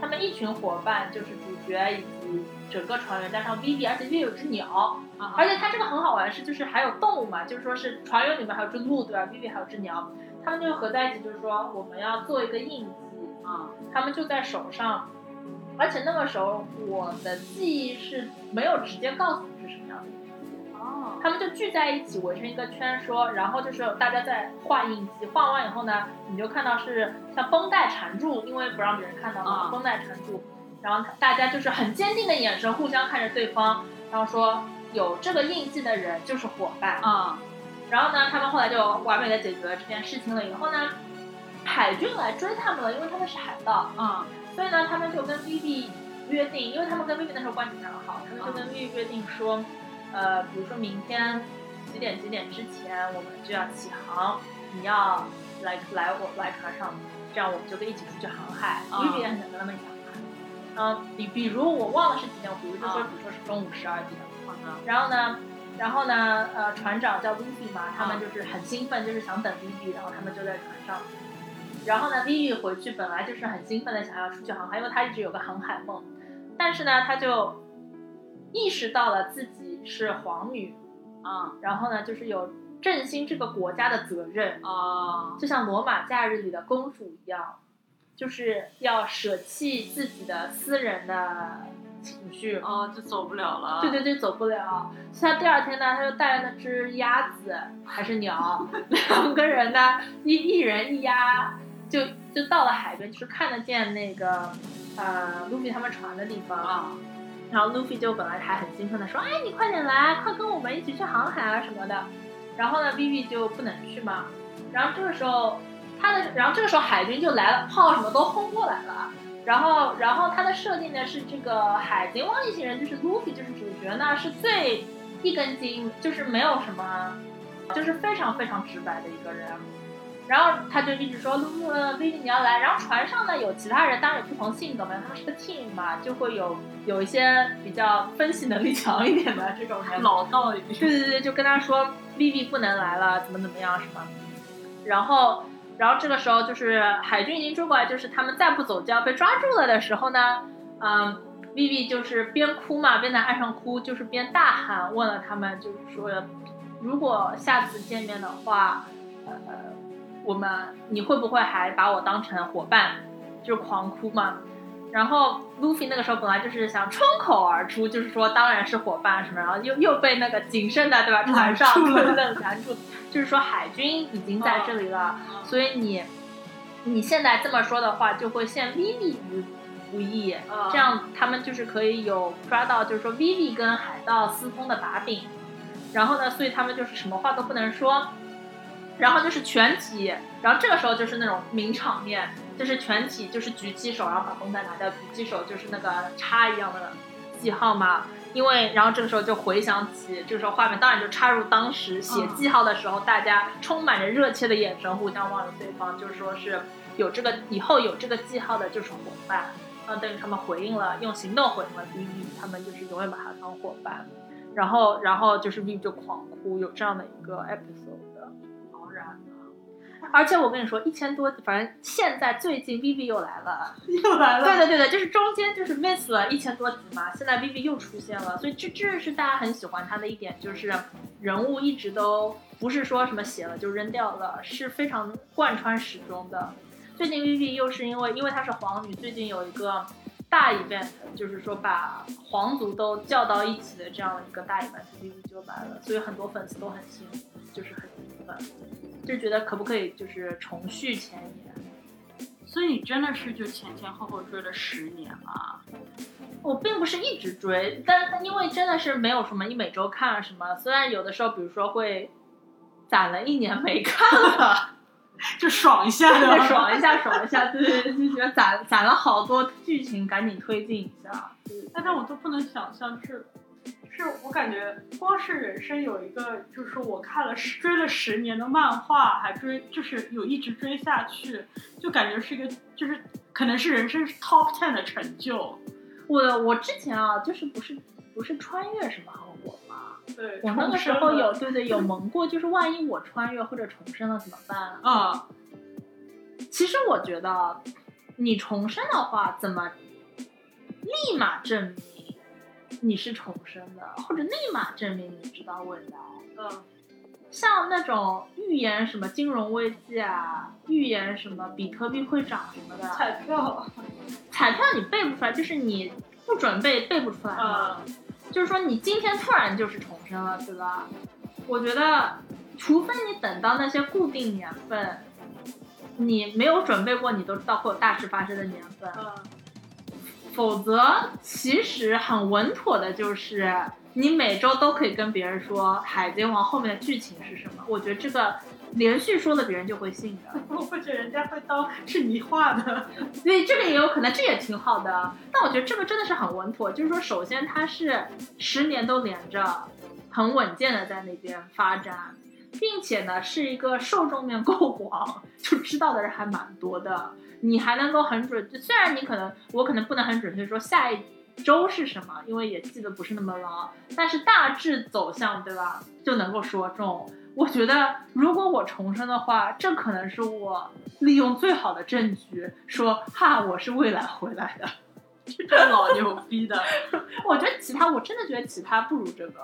他们一群伙伴就是主角以及整个船员加上 Vivi，而且 Vivi 有只鸟，啊而且它这个很好玩是就是还有动物嘛，就是说是船员里面还有只鹿对吧？Vivi 还有只鸟，他们就合在一起，就是说我们要做一个印记，啊他们就在手上，而且那个时候我的记忆是没有直接告诉你是什么样的。哦。他们就聚在一起围成一个圈说，然后就是大家在画印记，画完以后呢，你就看到是像绷带缠住，因为不让别人看到嘛，啊。绷带缠住，然后大家就是很坚定的眼神互相看着对方，然后说有这个印记的人就是伙伴，啊。然后呢，他们后来就完美的解决了这件事情了以后呢，海军来追他们了，因为他们是海盗，啊。所以呢，他们就跟 Vivi 约定，因为他们跟 Vivi 那时候关系非常好，他们就跟 Vivi 约定说，呃，比如说明天几点几点之前我们就要起航，你要来来我来船上，这样我们就可以一起出去航海。啊 Vivi 也很想跟他们一起航海。嗯，比比如我忘了是几点，比如就说啊比如说是中午十二点，然后呢，然后呢，呃，船长叫 Vivi 嘛，他们啊就是很兴奋，就是想等 Vivi，然后他们就在船上。然后呢，Vivi 回去本来就是很兴奋的想要出去航海，因为他一直有个航海梦，但是呢，他就意识到了自己是皇女，啊然后呢，就是有振兴这个国家的责任，啊就像罗马假日里的公主一样，就是要舍弃自己的私人的情绪，哦，就走不了了。对对对，走不了。所以他第二天呢，他就带了那只鸭子还是鸟，两个人呢，一一人一鸭，就就到了海边，就是看得见那个呃卢比他们船的地方。啊然后 Luffy 就本来还很兴奋的说：“哎，你快点来，快跟我们一起去航海啊什么的。”然后呢，Vivi 就不能去嘛。然后这个时候，他的，然后这个时候海军就来了，炮什么都轰过来了。然后，然后他的设定呢是这个海贼王一行人，就是 Luffy 就是主角呢，是最一根筋，就是没有什么，就是非常非常直白的一个人。然后他就一直说露露呃 Vivi 你要来，然后船上呢有其他人，当然有不同性格嘛，他们是个 team 嘛，就会有有一些比较分析能力强一点的这种人，老道一点。对对对，就跟他说 Vivi 不能来了，怎么怎么样是吧，然后然后这个时候就是海军已经追过来，就是他们再不走就要被抓住了的时候呢，嗯，Vivi 就是边哭嘛，边在岸上哭，就是边大喊问了他们，就是说如果下次见面的话，呃，我们你会不会还把我当成伙伴？就是狂哭嘛。然后 Luffy 那个时候本来就是想冲口而出，就是说当然是伙伴什么，然后又又被那个谨慎的对吧船上 拦住了愣拦住，就是说海军已经在这里了，所以你你现在这么说的话，就会陷 Vivi 于不义，啊这样他们就是可以有抓到，就是说 Vivi 跟海盗私通的把柄，然后呢，所以他们就是什么话都不能说，然后就是全体，然后这个时候就是那种名场面，就是全体就是举起手，然后把绷带拿掉，举起手就是那个叉一样的记号嘛，因为然后这个时候就回想起这个时候画面，当然就插入当时写嗯记号的时候，大家充满着热切的眼神互相望着对方，就是说是有这个以后有这个记号的就是伙伴。然后等于他们回应了，用行动回应了 Vivi，他们就是永远把他当伙伴。然后，然后就是 Vivi 就狂哭，有这样的一个 episode 而且我跟你说，一千多，反正现在最近 Vivi 又来了。又来了。对对对的，就是中间就是 miss 了一千多集嘛，现在 Vivi 又出现了，所以这这是大家很喜欢他的一点，就是人物一直都不是说什么写了就扔掉了，是非常贯穿始终的。最近 Vivi 又是因为因为她是皇女，最近有一个大 event，就是说把皇族都叫到一起的这样一个大 event，Vivi 就来了，所以很多粉丝都很兴奋，就是很兴奋，就觉得可不可以就是重续前言。所以你真的是就前前后后追了十年吗？我并不是一直追，但但因为真的是没有什么一每周看了什么，虽然有的时候比如说会攒了一年没看了，就爽一下的，爽一下爽一下，对对对，就觉得攒攒了好多剧情，赶紧推进一下。但我都不能想象是，是我感觉光是人生有一个，就是我看了十追了十年的漫画，还追就是有一直追下去，就感觉是一个就是可能是人生 top ten 的成就。我我之前啊，就是不是不是穿越什么很火吗？对，我那个时候有对对有蒙过，就是万一我穿越或者重生了怎么办？啊、其实我觉得，你重生的话，怎么立马证明你是重生的，或者立马证明你知道未来？嗯像那种预言什么金融危机啊，预言什么比特币会涨什么的，彩票，彩票你背不出来，就是你不准备背不出来嘛。嗯就是说你今天突然就是重生了，对吧？我觉得，除非你等到那些固定年份，你没有准备过，你都知道会有大事发生的年份，嗯否则其实很稳妥的就是你每周都可以跟别人说《海贼王》后面的剧情是什么。我觉得这个连续说了别人就会信的。我会觉得人家会当是你画的，所以这个也有可能，这也挺好的。但我觉得这个真的是很稳妥，就是说，首先它是十年都连着，很稳健的在那边发展，并且呢是一个受众面够广，就知道的人还蛮多的。你还能够很准，虽然你可能我可能不能很准确说下一周是什么，因为也记得不是那么牢，但是大致走向对吧就能够说中。我觉得如果我重生的话，这可能是我利用最好的证据，说哈我是未来回来的。这老牛逼的，我觉得其他我真的觉得其他不如这个。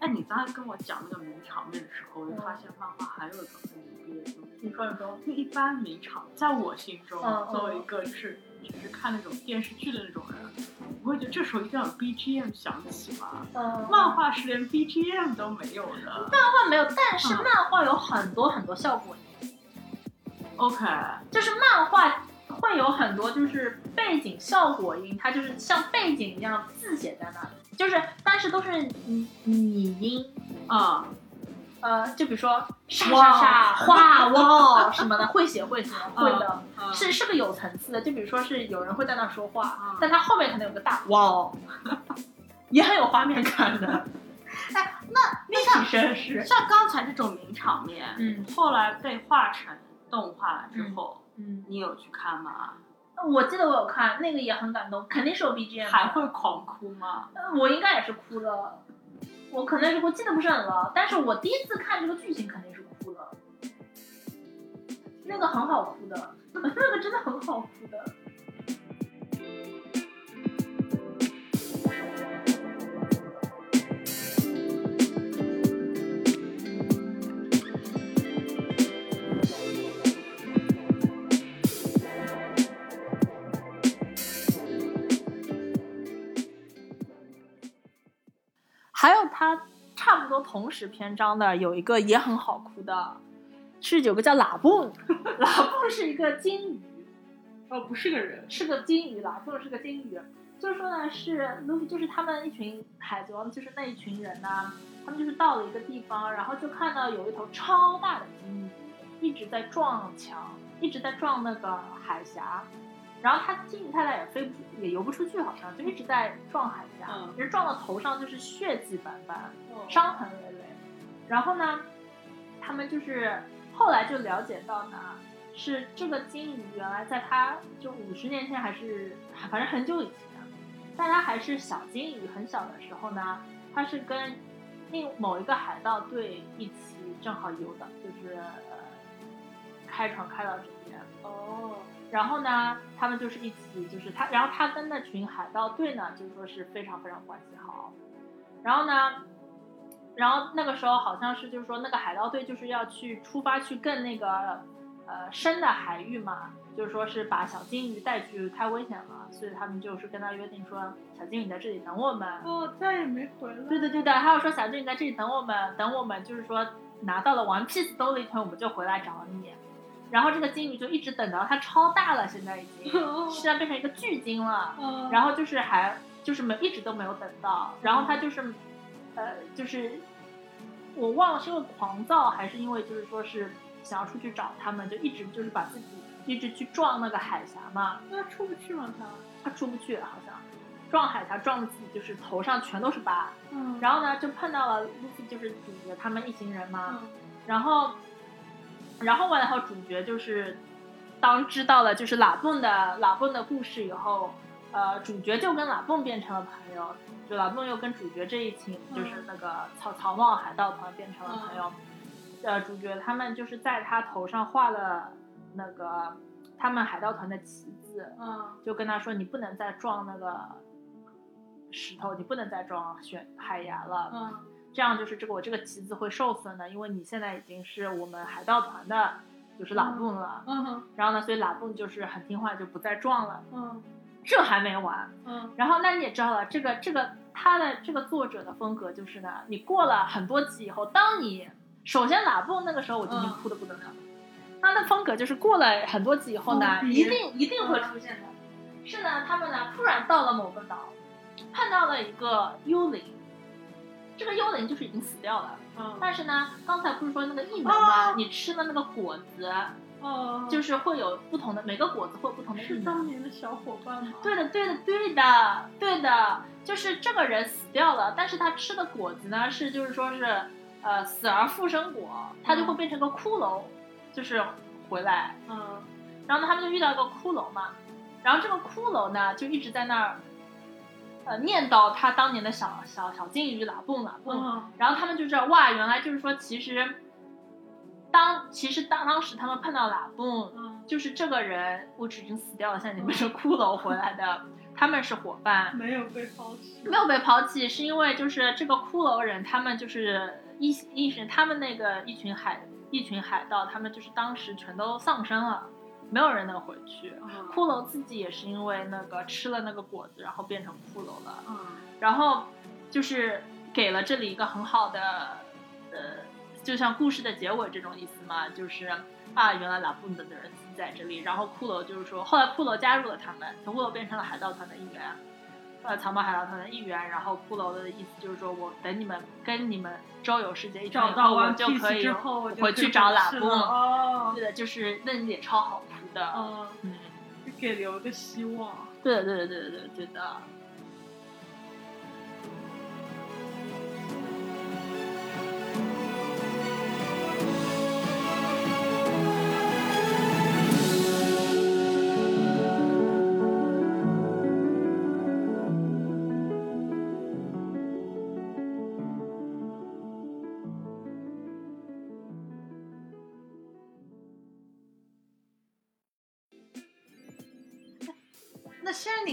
哎，你刚才跟我讲那个名场面的时候，我就发现漫画还有一个很牛逼的东西。你说你说，就一般名场，在我心中，作为一个就是只是看那种电视剧的那种人，我会觉得这时候一定要有 BGM 响起嘛。嗯，漫画是连 BGM 都没有的。漫画没有，但是嗯漫画有很多很多效果音，OK，就是漫画会有很多就是背景效果音，它就是像背景一样字写在那里，就是但是都是拟拟音。啊、呃，就比如说沙哇沙沙画哇什么的，会写会写会的，嗯是是个有层次的。就比如说是有人会在那说话，嗯但他后面可能有个大哇哦，也很有画面感的，哎，那 立体声是，像刚才这种名场面，嗯后来被画成动画了之后，嗯，你有去看吗？我记得我有看那个也很感动，肯定是有 BGM，还会狂哭吗？呃我应该也是哭了，我可能是我记得不是很牢，但是我第一次看这个剧情肯定是哭了，那个很好哭的，那个真的很好哭的。还有它差不多同时篇章的有一个也很好哭的，是有个叫拉布，拉布是一个金鱼，哦，不是个人。是个金鱼，拉布是个金鱼。就是说呢，是卢比，就是他们一群海贼王，就是那一群人呢，他们就是到了一个地方，然后就看到有一头超大的金鱼一直在撞墙，一直在撞那个海峡，然后他金鱼太太也飞不出，也游不出去，好像就一直在撞海峡，嗯其实撞到头上就是血迹斑斑，哦伤痕累累。然后呢，他们就是后来就了解到呢，是这个金鱼原来在他就五十年前还是反正很久以前，但他还是小金鱼很小的时候呢，他是跟另某一个海盗队一起正好游的，就是呃开船开到这边。哦，然后呢，他们就是一起，就是他，然后他跟那群海盗队呢，就是说是非常非常关系好。然后呢，然后那个时候好像是就是说那个海盗队就是要去出发去更那个呃深的海域嘛，就是说是把小金鱼带去太危险了，所以他们就是跟他约定说，小金鱼在这里等我们。哦，再也没回来。对的对的，还有说小金鱼在这里等我们，等我们就是说拿到了 One Piece 兜了一圈，我们就回来找你。然后这个金鱼就一直等到它超大了，现在已经现在变成一个巨鲸了。嗯，然后就是还就是没一直都没有等到，然后它就是，呃，就是我忘了是因为狂躁还是因为就是说是想要出去找他们，就一直就是把自己一直去撞那个海峡嘛，那出不去吗？它它出不去好像，撞海峡撞的自己就是头上全都是疤，嗯然后呢就碰到了路飞就是顶着他们一行人嘛，嗯然后，然后完了后，主角就是当知道了就是拉蹦的拉蹦的故事以后，呃，主角就跟拉蹦变成了朋友，就拉蹦又跟主角这一群就是那个草草帽海盗团变成了朋友。呃，主角他们就是在他头上画了那个他们海盗团的旗子，嗯就跟他说你不能再撞那个石头，你不能再撞悬海崖了。嗯这样就是这个我这个旗子会受损的，因为你现在已经是我们海盗团的，就是拉布了。嗯然后呢，所以拉布就是很听话，就不再撞了。嗯这还没完，嗯然后那你也知道了，这个这个他的这个作者的风格就是呢，你过了很多集以后，当你首先拉布那个时候我就已经嗯哭的不得了，他的风格就是过了很多集以后呢，一定一定会出现的。是呢，他们呢突然到了某个岛，碰到了一个幽灵，这个幽灵就是已经死掉了。嗯但是呢，刚才不是说那个异能吗？哦你吃的那个果子，哦，就是会有不同的，每个果子会有不同的异是。当年的小伙伴吗？对的，对的，对的，对的，就是这个人死掉了，但是他吃的果子呢是就是说是呃死而复生果，他就会变成个骷髅，就是回来。嗯然后呢，他们就遇到一个骷髅嘛，然后这个骷髅呢就一直在那儿呃念叨他当年的小小小金鱼拉蹦拉蹦，嗯然后他们就知道哇，原来就是说其实当其实当当时他们碰到拉蹦。嗯就是这个人，我只已经死掉了，现在已经变成骷髅回来的，他们是伙伴，没有被抛弃。没有被抛弃，是因为就是这个骷髅人，他们就是一一群他们那个一群海一群海盗，他们就是当时全都丧生了，没有人能回去。嗯骷髅自己也是因为那个吃了那个果子，然后变成骷髅了。嗯然后就是给了这里一个很好的，呃，就像故事的结尾这种意思嘛，就是啊，原来拉布的人在这里，然后骷髅就是说，后来骷髅加入了他们，从骷髅变成了海盗团的一员，呃，藏宝海盗团的一员，然后骷髅的意思就是说我等你们跟你们周游世界一圈找到以后，我就可以，回去找喇布。哦，对的，就是那也超好哭的，嗯，嗯，给留个希望。对的，对的，对的，对的，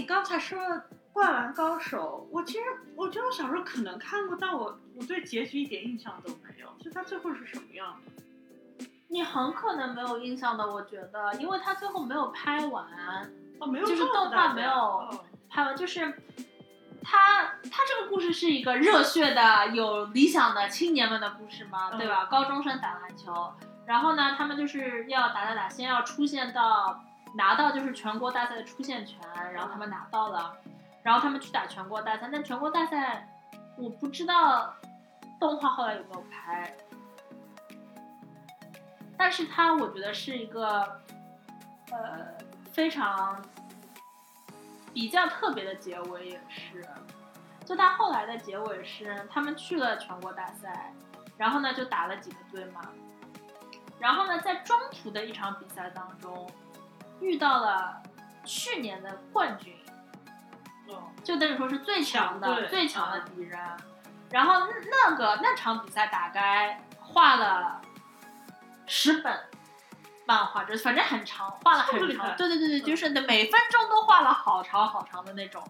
刚才说的《灌篮高手》，我其实我觉得我小时候可能看过，但我我对结局一点印象都没有，就它最后是什么样的？你很可能没有印象的，我觉得，因为他最后没有拍完，哦，没有就是动画没有拍完就是他他这个故事是一个热血的、有理想的青年们的故事嘛，嗯对吧？高中生打篮球，然后呢，他们就是要打打打，先要出现到拿到就是全国大赛的出线权，然后他们拿到了，然后他们去打全国大赛，但全国大赛我不知道动画后来有没有拍。但是它我觉得是一个，呃，非常比较特别的结尾也是，就他后来的结尾是他们去了全国大赛，然后呢就打了几个队嘛，然后呢在中途的一场比赛当中遇到了去年的冠军，哦，就等于说是最强的最强的敌人。然后那那个那场比赛大概画了十本漫画，就反正很长，画了很长。对对对对，就是每分钟都画了好长好长的那种。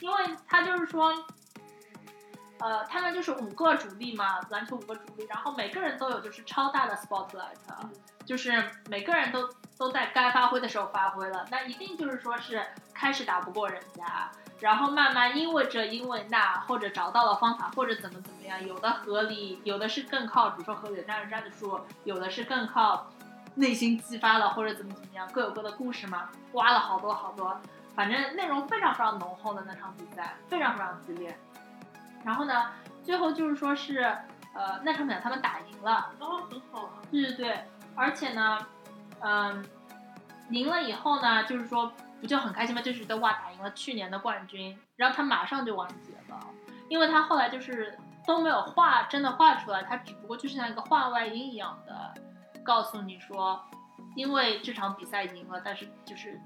因为他就是说，呃，他们就是五个主力嘛，篮球五个主力，然后每个人都有就是超大的 spotlight，嗯。就是每个人都都在该发挥的时候发挥了，那一定就是说是开始打不过人家，然后慢慢因为这因为那，或者找到了方法，或者怎么怎么样，有的合理，有的是更靠比如说合理的战术战术，有的是更靠内心激发了，或者怎么怎么样，各有各的故事嘛，挖了好多好多，反正内容非常非常浓厚的那场比赛，非常非常激烈。然后呢，最后就是说是呃那场比赛他们打赢了，哦，很好啊，对对对，而且呢，嗯，赢了以后呢，就是说不就很开心吗？就觉得哇，打赢了去年的冠军，然后他马上就完结了，因为他后来就是都没有画真的画出来，他只不过就是像一个画外音一样的告诉你说，因为这场比赛赢了，但是就是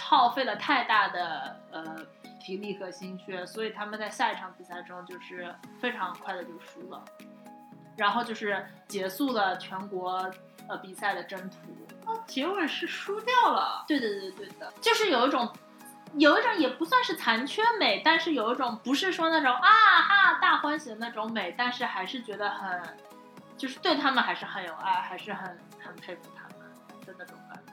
耗费了太大的呃体力和心血，所以他们在下一场比赛中就是非常快的就输了。然后就是结束了全国呃比赛的征途。哦，结尾是输掉了，对对对对的，就是有一种，有一种也不算是残缺美，但是有一种不是说那种啊哈大欢喜的那种美，但是还是觉得很，就是对他们还是很有爱，还是很很佩服他们的那种感觉。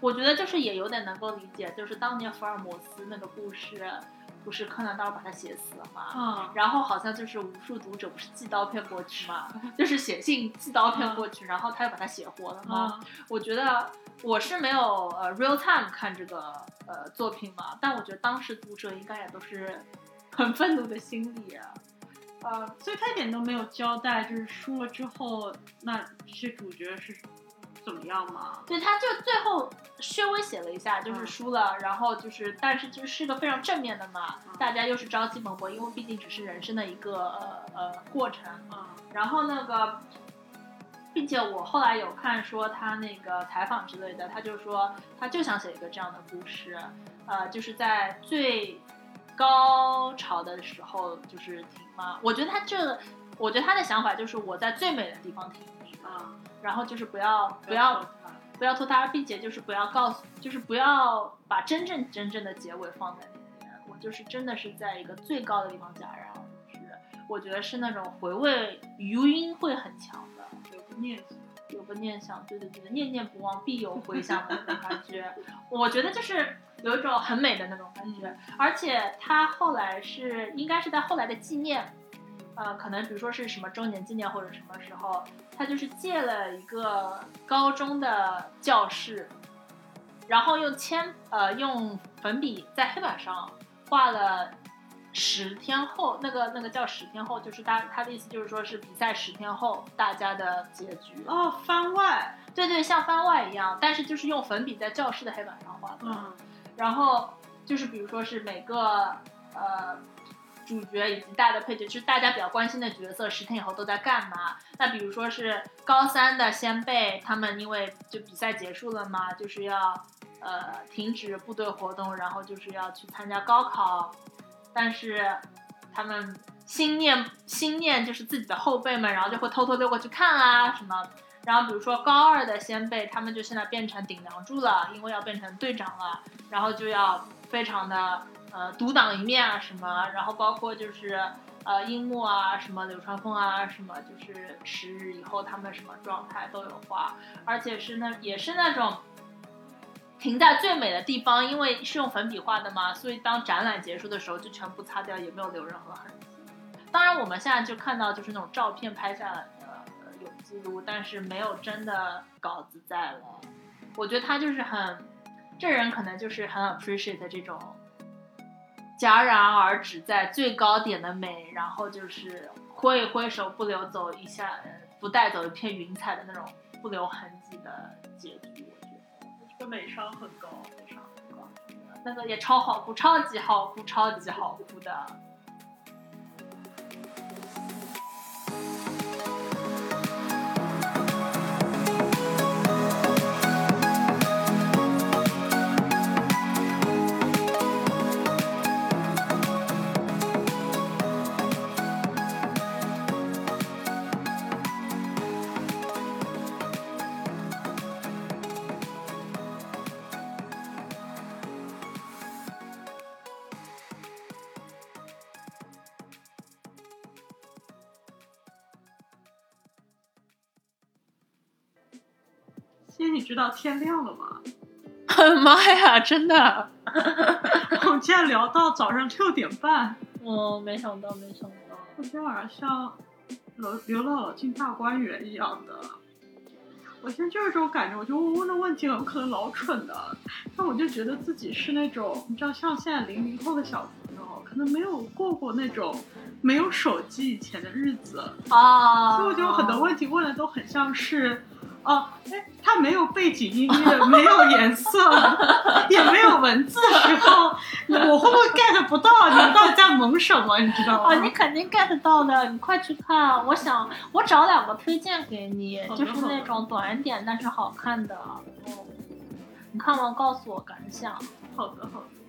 我觉得就是也有点能够理解，就是当年福尔摩斯那个故事，不是柯南道尔把他写死了吗？啊，然后好像就是无数读者不是寄刀片过去嘛，就是写信寄刀片过去，然后他又把他写活了嘛。啊，我觉得我是没有呃 real time 看这个呃作品嘛，但我觉得当时读者应该也都是很愤怒的心理啊。呃，所以他一点都没有交代，就是输了之后，那这些主角是怎么样嘛？对，他就最后稍微写了一下，就是嗯输了，然后就是，但是就是个非常正面的嘛，嗯大家又是朝气蓬勃，因为毕竟只是人生的一个呃呃过程。嗯，然后那个，并且我后来有看说他那个采访之类的，他就说他就想写一个这样的故事，呃，就是在最高潮的时候就是停嘛。我觉得他这，我觉得他的想法就是我在最美的地方停止，啊，然后就是不要不要不要拖沓，并且就是不要告诉，就是不要把真正真正的结尾放在那边。我就是真的是在一个最高的地方戛然而止，我觉得是那种回味余音会很强的，有个念想，有个念想，对对对，念念不忘必有回响的那种感觉。我觉得就是有一种很美的那种感觉，而且他后来是应该是在后来的纪念。呃，可能比如说是什么周年纪念或者什么时候，他就是借了一个高中的教室，然后用铅呃用粉笔在黑板上画了十天后，那个那个叫十天后，就是他他的意思就是说是比赛十天后大家的结局。哦，番外，对对，像番外一样，但是就是用粉笔在教室的黑板上画的。嗯，然后就是比如说是每个呃主角以及大的配角，就是大家比较关心的角色，十天以后都在干嘛？那比如说是高三的先辈，他们因为就比赛结束了嘛，就是要呃停止部队活动，然后就是要去参加高考，但是他们心念心念就是自己的后辈们，然后就会偷偷溜过去看啊什么。然后比如说高二的先辈，他们就现在变成顶梁柱了，因为要变成队长了，然后就要非常的呃独当一面啊什么，然后包括就是呃樱木啊什么流川枫啊什么，就是十日以后他们什么状态都有画，而且是那也是那种停在最美的地方，因为是用粉笔画的嘛，所以当展览结束的时候就全部擦掉，也没有留任何痕迹。当然我们现在就看到就是那种照片拍下来的。呃有记录，但是没有真的稿子在了。我觉得他就是很，这人可能就是很 appreciate 这种戛然而止在最高点的美，然后就是挥一挥手不留走一下，不带走一片云彩的那种不留痕迹的结局。我觉得这个美商很高，美商很高。那个也超好哭，超级好哭，超级好哭的。谢谢你知道天亮了吗？妈呀，真的！我们今天聊到早上六点半，我没想到，没想到。我今天晚上像刘刘姥姥进大观园一样的。我现在就是这种感觉，我觉得我问的问题很可能老蠢的，但我就觉得自己是那种，你知道，像现在零零后的小朋友，可能没有过过那种没有手机以前的日子，啊，所以我觉得很多问题问的都很像是。哦，哎，它没有背景音乐，没有颜色，也没有文字的时候，我会不会 get 不到你们到底在萌什么？你知道吗？哦，你肯定 get 到的，你快去看。我想，我找两个推荐给你，就是那种短一点但是好看的。哦，你看完告诉我感想。好的，好的。